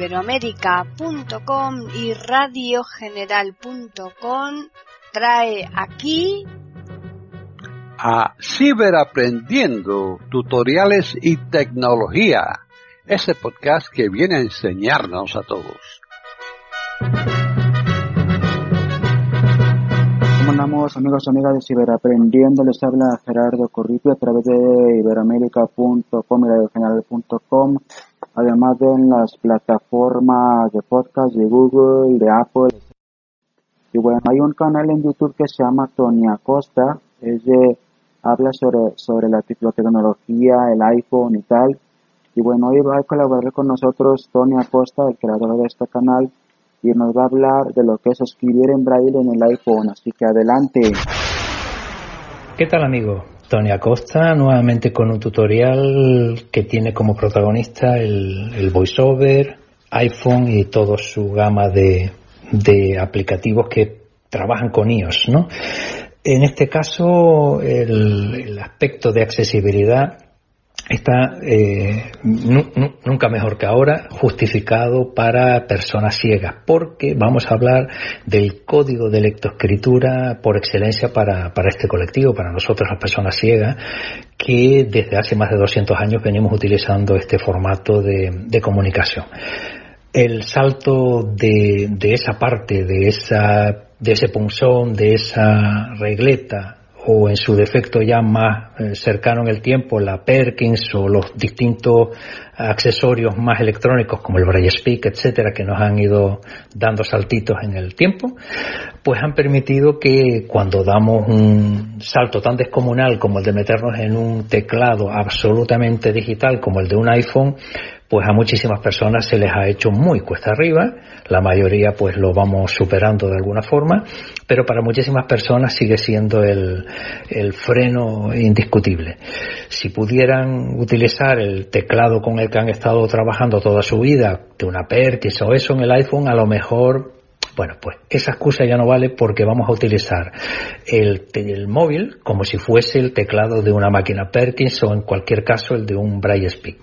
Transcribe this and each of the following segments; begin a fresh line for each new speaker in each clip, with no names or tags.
iberoamérica.com y radiogeneral.com trae aquí
a Ciberaprendiendo, tutoriales y tecnología, ese podcast que viene a enseñarnos a todos.
¿Cómo andamos amigos y amigas de Ciberaprendiendo? Les habla Gerardo Corripio a través de iberoamérica.com y radiogeneral.com además de en las plataformas de podcast de Google, de Apple. Y bueno, hay un canal en YouTube que se llama Tony Acosta, es de, habla sobre, sobre la, tecnología, el iPhone y tal. Y bueno, hoy va a colaborar con nosotros Tony Acosta, el creador de este canal, y nos va a hablar de lo que es escribir en braille en el iPhone. Así que adelante.
¿Qué tal amigo? Tony Acosta, nuevamente con un tutorial que tiene como protagonista el, VoiceOver, iPhone y toda su gama de, aplicativos que trabajan con iOS. En este caso, el aspecto de accesibilidad está eh, nunca mejor que ahora justificado para personas ciegas, porque vamos a hablar del código de lectoescritura por excelencia para, para este colectivo, para nosotros las personas ciegas, que desde hace más de 200 años venimos utilizando este formato de, de comunicación. El salto de, de esa parte, de, esa, de ese punzón, de esa regleta o en su defecto ya más eh, cercano en el tiempo, la Perkins o los distintos accesorios más electrónicos como el Braille Speak, etcétera, que nos han ido dando saltitos en el tiempo, pues han permitido que cuando damos un salto tan descomunal como el de meternos en un teclado absolutamente digital como el de un iPhone, pues a muchísimas personas se les ha hecho muy cuesta arriba, la mayoría pues lo vamos superando de alguna forma, pero para muchísimas personas sigue siendo el, freno indiscutible. Si pudieran utilizar el teclado con el que han estado trabajando toda su vida, de una Perkins o eso en el iPhone, a lo mejor bueno, pues esa excusa ya no vale porque vamos a utilizar el, el, móvil como si fuese el teclado de una máquina Perkins o en cualquier caso el de un Braille Speak.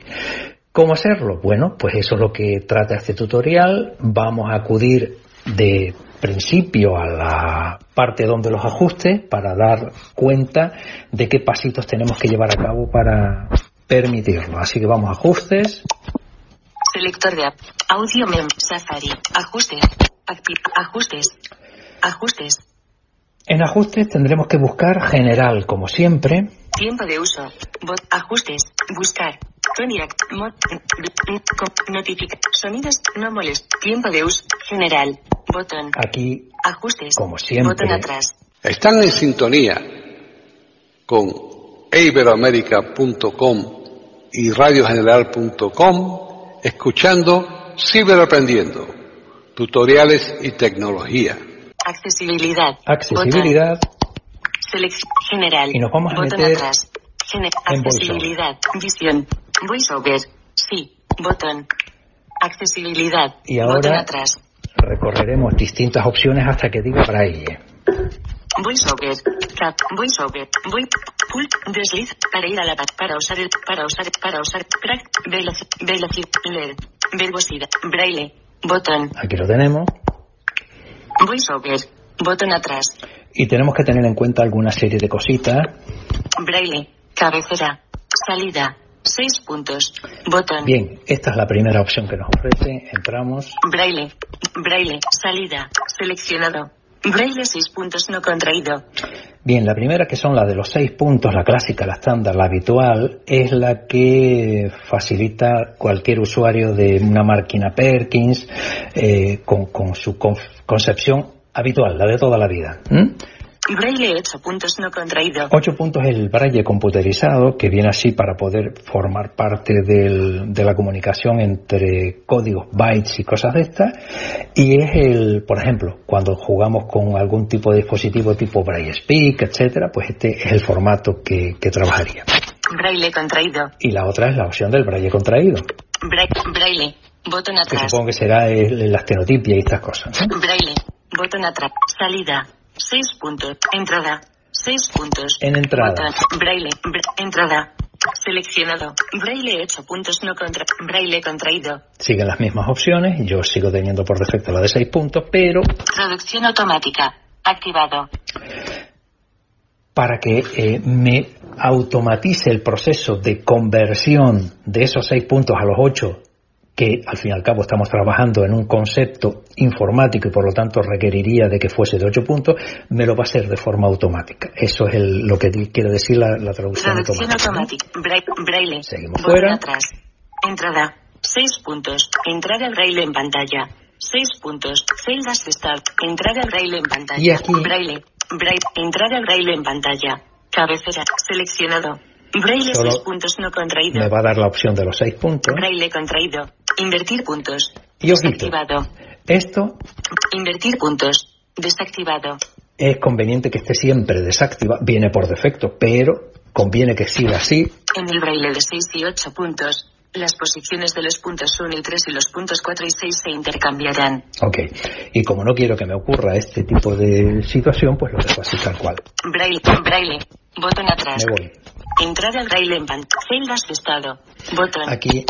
¿Cómo hacerlo? Bueno, pues eso es lo que trata este tutorial. Vamos a acudir de principio a la parte donde los ajustes para dar cuenta de qué pasitos tenemos que llevar a cabo para permitirlo. Así que vamos a ajustes.
Selector de app. Audio mem. Safari. Ajustes. ajustes. Ajustes.
En ajustes tendremos que buscar general, como siempre.
Tiempo de uso. Bot. Ajustes. Buscar. Mod, notifica, sonidos, no molest, tiempo de uso, general, botón.
Aquí,
ajustes,
como siempre,
botón atrás.
Están en sintonía con iberoamerica.com y radiogeneral.com escuchando Ciberaprendiendo, tutoriales y tecnología.
Accesibilidad.
Accesibilidad.
Selección general.
Y nos vamos a
botón
meter
atrás. accesibilidad. Visión. VoiceOver. Sí. Botón. Accesibilidad.
Y ahora
botón atrás.
recorreremos distintas opciones hasta que diga braille.
VoiceOver. Cap. VoiceOver. Voy. Pult. Desliz. Para ir a la para usar el para usar para usar crack. Velocidad. Velocidad. Leer. Verbosidad. Braille. Botón.
Aquí lo tenemos.
VoiceOver. Botón atrás.
Y tenemos que tener en cuenta alguna serie de cositas.
Braille. Cabecera. Salida. Seis puntos. Botón.
Bien, esta es la primera opción que nos ofrece. Entramos.
Braille. Braille. Salida. Seleccionado. Braille seis puntos no contraído.
Bien, la primera que son la de los seis puntos, la clásica, la estándar, la habitual, es la que facilita cualquier usuario de una máquina Perkins eh, con, su concepción habitual, la de toda la vida.
Braille 8 puntos no contraído.
8 puntos el braille computerizado, que viene así para poder formar parte del, de la comunicación entre códigos, bytes y cosas de estas. Y es el, por ejemplo, cuando jugamos con algún tipo de dispositivo tipo Braille Speak, etcétera, pues este es el formato que, que trabajaría.
Braille contraído.
Y la otra es la opción del braille contraído.
braille, botón atrás.
Que supongo que será el, la estenotipia y estas cosas.
Braille, botón atrás, salida, 6 puntos. Entrada. 6 puntos.
En entrada.
Braille. entrada. Seleccionado. Braille 8 puntos no contra. Braille contraído.
Siguen las mismas opciones. Yo sigo teniendo por defecto la de 6 puntos, pero
Traducción automática. Activado.
para que eh, me automatice el proceso de conversión de esos 6 puntos a los 8, que al fin y al cabo estamos trabajando en un concepto informático y por lo tanto requeriría de que fuese de 8 puntos, me lo va a hacer de forma automática. Eso es el- lo que di- quiere decir la, la traducción
Traducción
automática. ¿no?
automática. Bra- Braille.
Seguimos
Botón
fuera.
atrás. Entrada. 6 puntos. Entrada Braille en pantalla. 6 puntos. Celdas start. Entrada Braille en pantalla.
Y aquí-
Braille. Braille. Entrada Braille en pantalla. Cabecera. Seleccionado. Braille
Solo
6 puntos no contraído.
Me va a dar la opción de los 6 puntos.
Braille contraído. Invertir puntos.
Y.
Desactivado.
Esto
Invertir puntos. Desactivado.
es conveniente que esté siempre desactivado, viene por defecto, pero conviene que siga así.
En el braille de 6 y 8 puntos, las posiciones de los puntos 1 y 3 y los puntos 4 y 6 se intercambiarán.
Ok. Y como no quiero que me ocurra este tipo de situación, pues lo dejo así tal cual.
Braille, braille, botón atrás.
Me voy.
Entrada braille en pantalla. Celdas de estado. Botón.
Aquí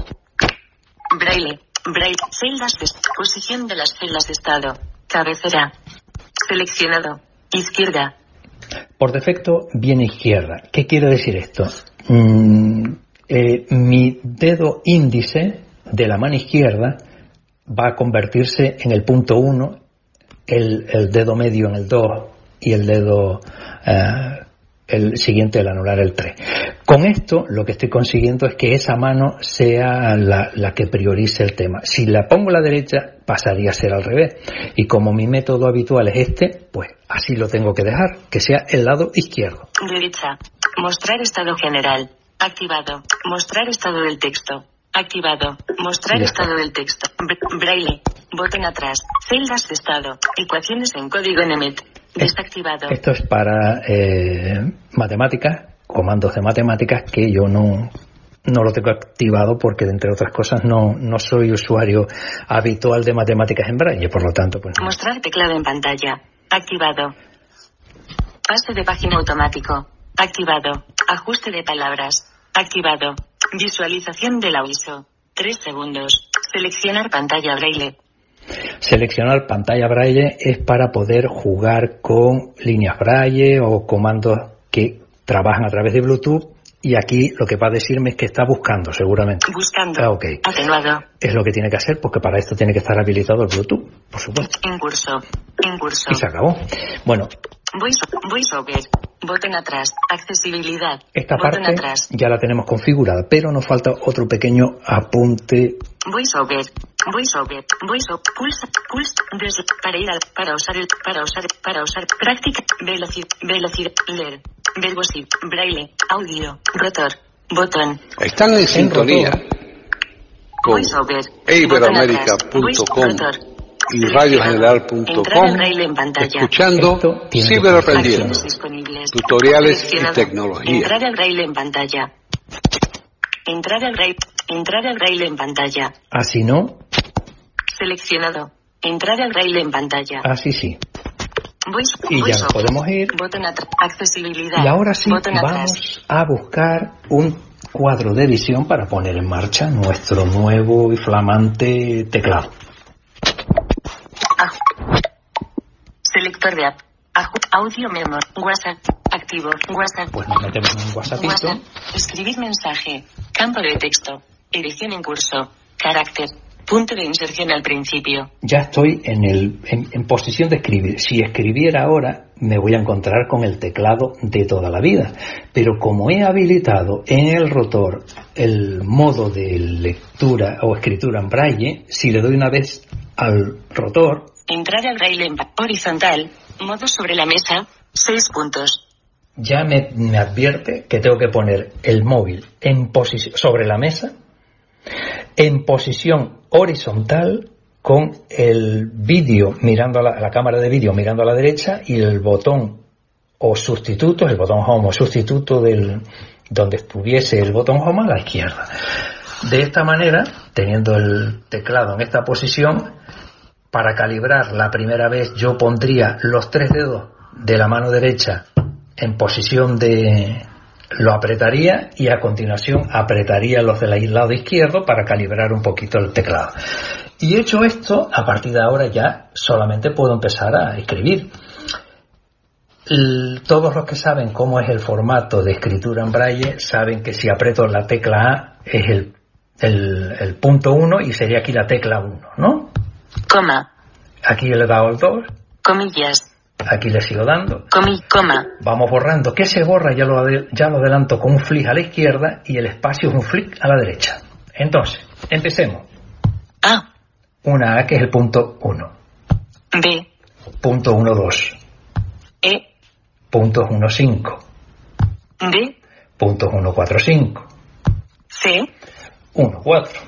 Braille, braille, celdas de posición de las celdas de estado. Cabecera. Seleccionado. Izquierda.
Por defecto viene izquierda. ¿Qué quiere decir esto? Mm, eh, mi dedo índice de la mano izquierda va a convertirse en el punto 1, el, dedo medio en el 2 y el dedo eh, el siguiente, el anular, el 3. Con esto lo que estoy consiguiendo es que esa mano sea la, la que priorice el tema. Si la pongo a la derecha, pasaría a ser al revés. Y como mi método habitual es este, pues así lo tengo que dejar, que sea el lado izquierdo.
Derecha. Mostrar estado general. Activado. Mostrar estado del texto. Activado. Mostrar estado del texto. Br- braille. Botón atrás. Celdas de estado. Ecuaciones en código NEMET. Desactivado.
Esto es para eh, matemáticas, comandos de matemáticas que yo no, no lo tengo activado porque, entre otras cosas, no, no soy usuario habitual de matemáticas en braille, por lo tanto, pues no.
Mostrar teclado en pantalla. Activado. Pase de página automático. Activado. Ajuste de palabras. Activado. Visualización del aviso. 3 segundos. Seleccionar pantalla braille.
Seleccionar pantalla braille es para poder jugar con líneas braille o comandos que trabajan a través de Bluetooth y aquí lo que va a decirme es que está buscando seguramente.
Buscando.
Ah, ok.
Atenuado.
Es lo que tiene que hacer porque para esto tiene que estar habilitado el Bluetooth, por supuesto.
En curso. En curso.
Y se acabó. Bueno,
Voice, voiceover. Botón atrás. Accesibilidad.
esta
Botón
parte
atrás.
ya la tenemos configurada, pero nos falta otro pequeño apunte.
Voiceover. Voiceover. Voiceover. Pulsa. Pulsa. Des- para ir al, para usar el, para usar, para usar. Práctica. Velocidad. Velocidad. Leer. Verbosity. Braille. Audio. Rotor. Botón.
Están en sintonía con iberoamérica.com y radiogeneral.com
en
escuchando Ciberaprendiendo. Tutoriales y
Seleccionado.
tecnología.
Entrada braille en pantalla. Entrada braille. Entrada braille en pantalla.
Así no,
Seleccionado. Entrada braille en pantalla.
así sí. Y ya nos podemos ir. Y ahora sí vamos a buscar un cuadro de edición para poner en marcha nuestro nuevo y flamante teclado.
Aj- Selector de app. Audio memo. WhatsApp. Activo. WhatsApp.
Pues nos metemos en un WhatsAppito.
WhatsApp. Escribir mensaje. Campo de texto. Edición en curso. Carácter. Punto de inserción al principio.
Ya estoy en, el, en, en posición de escribir. Si escribiera ahora, me voy a encontrar con el teclado de toda la vida. Pero como he habilitado en el rotor el modo de lectura o escritura en braille, si le doy una vez al rotor,
Entrada braille en horizontal. Modo sobre la mesa. 6 puntos.
ya me, me advierte que tengo que poner el móvil en posición sobre la mesa, en posición horizontal con el vídeo mirando a la, cámara de vídeo mirando a la derecha y el botón o sustituto, el botón home o sustituto del donde estuviese el botón home a la izquierda. De esta manera, teniendo el teclado en esta posición, para calibrar la primera vez yo pondría los tres dedos de la mano derecha en posición de lo apretaría y a continuación apretaría los del lado izquierdo para calibrar un poquito el teclado. Y hecho esto, a partir de ahora ya solamente puedo empezar a escribir. todos los que saben cómo es el formato de escritura en braille saben que si aprieto la tecla A es el, el, punto 1 y sería aquí la tecla 1, ¿no?
Coma.
Aquí le he dado el 2.
Comillas.
Aquí le sigo dando.
Comi, coma.
Vamos borrando. ¿Qué se borra? Ya lo, ya lo adelanto con un flick a la izquierda y el espacio es un flick a la derecha. Entonces, empecemos.
A.
Una A que es el punto 1.
B.
Punto 1, 2.
E.
Puntos 1, 5.
D.
Puntos 1, 4, 5.
C.
1, 4.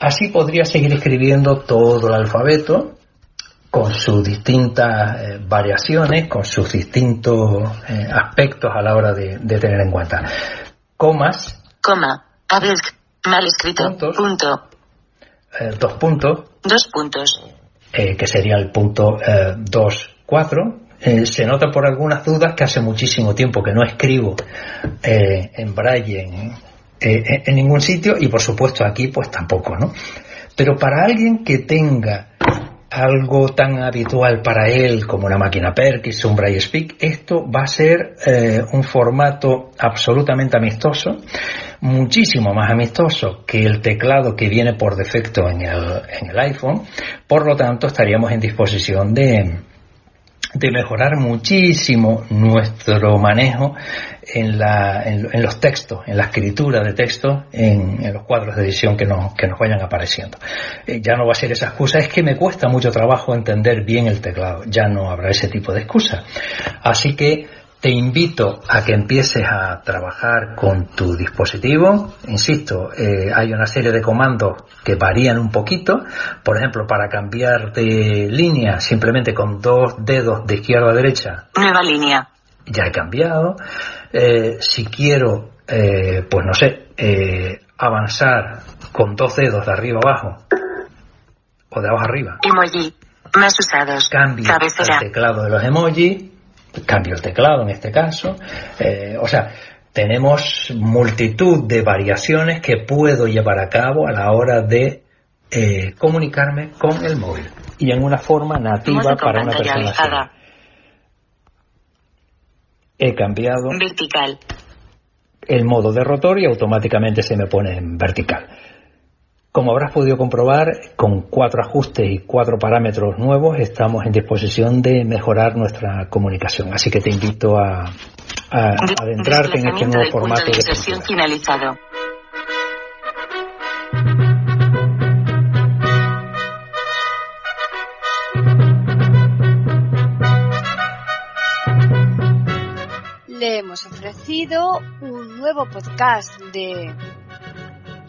Así podría seguir escribiendo todo el alfabeto con sus distintas eh, variaciones, con sus distintos eh, aspectos a la hora de, tener en cuenta. Comas.
Coma. Mal escrito. punto.
Eh, dos puntos.
Dos puntos.
que sería el punto 2, 4. se nota por algunas dudas que hace muchísimo tiempo que no escribo en braille en, en ningún sitio y por supuesto aquí pues tampoco, ¿no? Pero para alguien que tenga algo tan habitual para él como una máquina Perkins, un Braille Speak, esto va a ser eh, un formato absolutamente amistoso, muchísimo más amistoso que el teclado que viene por defecto en el, en el iPhone, por lo tanto estaríamos en disposición de, de mejorar muchísimo nuestro manejo en, la, en, los textos, en la escritura de textos, en, los cuadros de edición que nos, que nos vayan apareciendo. Eh, ya no va a ser esa excusa, es que me cuesta mucho trabajo entender bien el teclado, ya no habrá ese tipo de excusa. Así que te invito a que empieces a trabajar con tu dispositivo. Insisto, eh, hay una serie de comandos que varían un poquito. Por ejemplo, para cambiar de línea simplemente con dos dedos de izquierda a derecha.
Nueva línea.
Ya he cambiado. Eh, si quiero, eh, pues no sé, avanzar con dos dedos de arriba abajo o de abajo arriba.
Emoji. Más usados.
Cambio el teclado de los emojis cambio el teclado en este caso. Eh, o sea, tenemos multitud de variaciones que puedo llevar a cabo a la hora de eh, comunicarme con el móvil y en una forma nativa para una persona. He cambiado
vertical.
el modo de rotor y automáticamente se me pone en vertical. Como habrás podido comprobar, con cuatro ajustes y cuatro parámetros nuevos estamos en disposición de mejorar nuestra comunicación. Así que te invito a, adentrarte en este nuevo formato de,
sesión finalizado.
Le hemos ofrecido un nuevo podcast de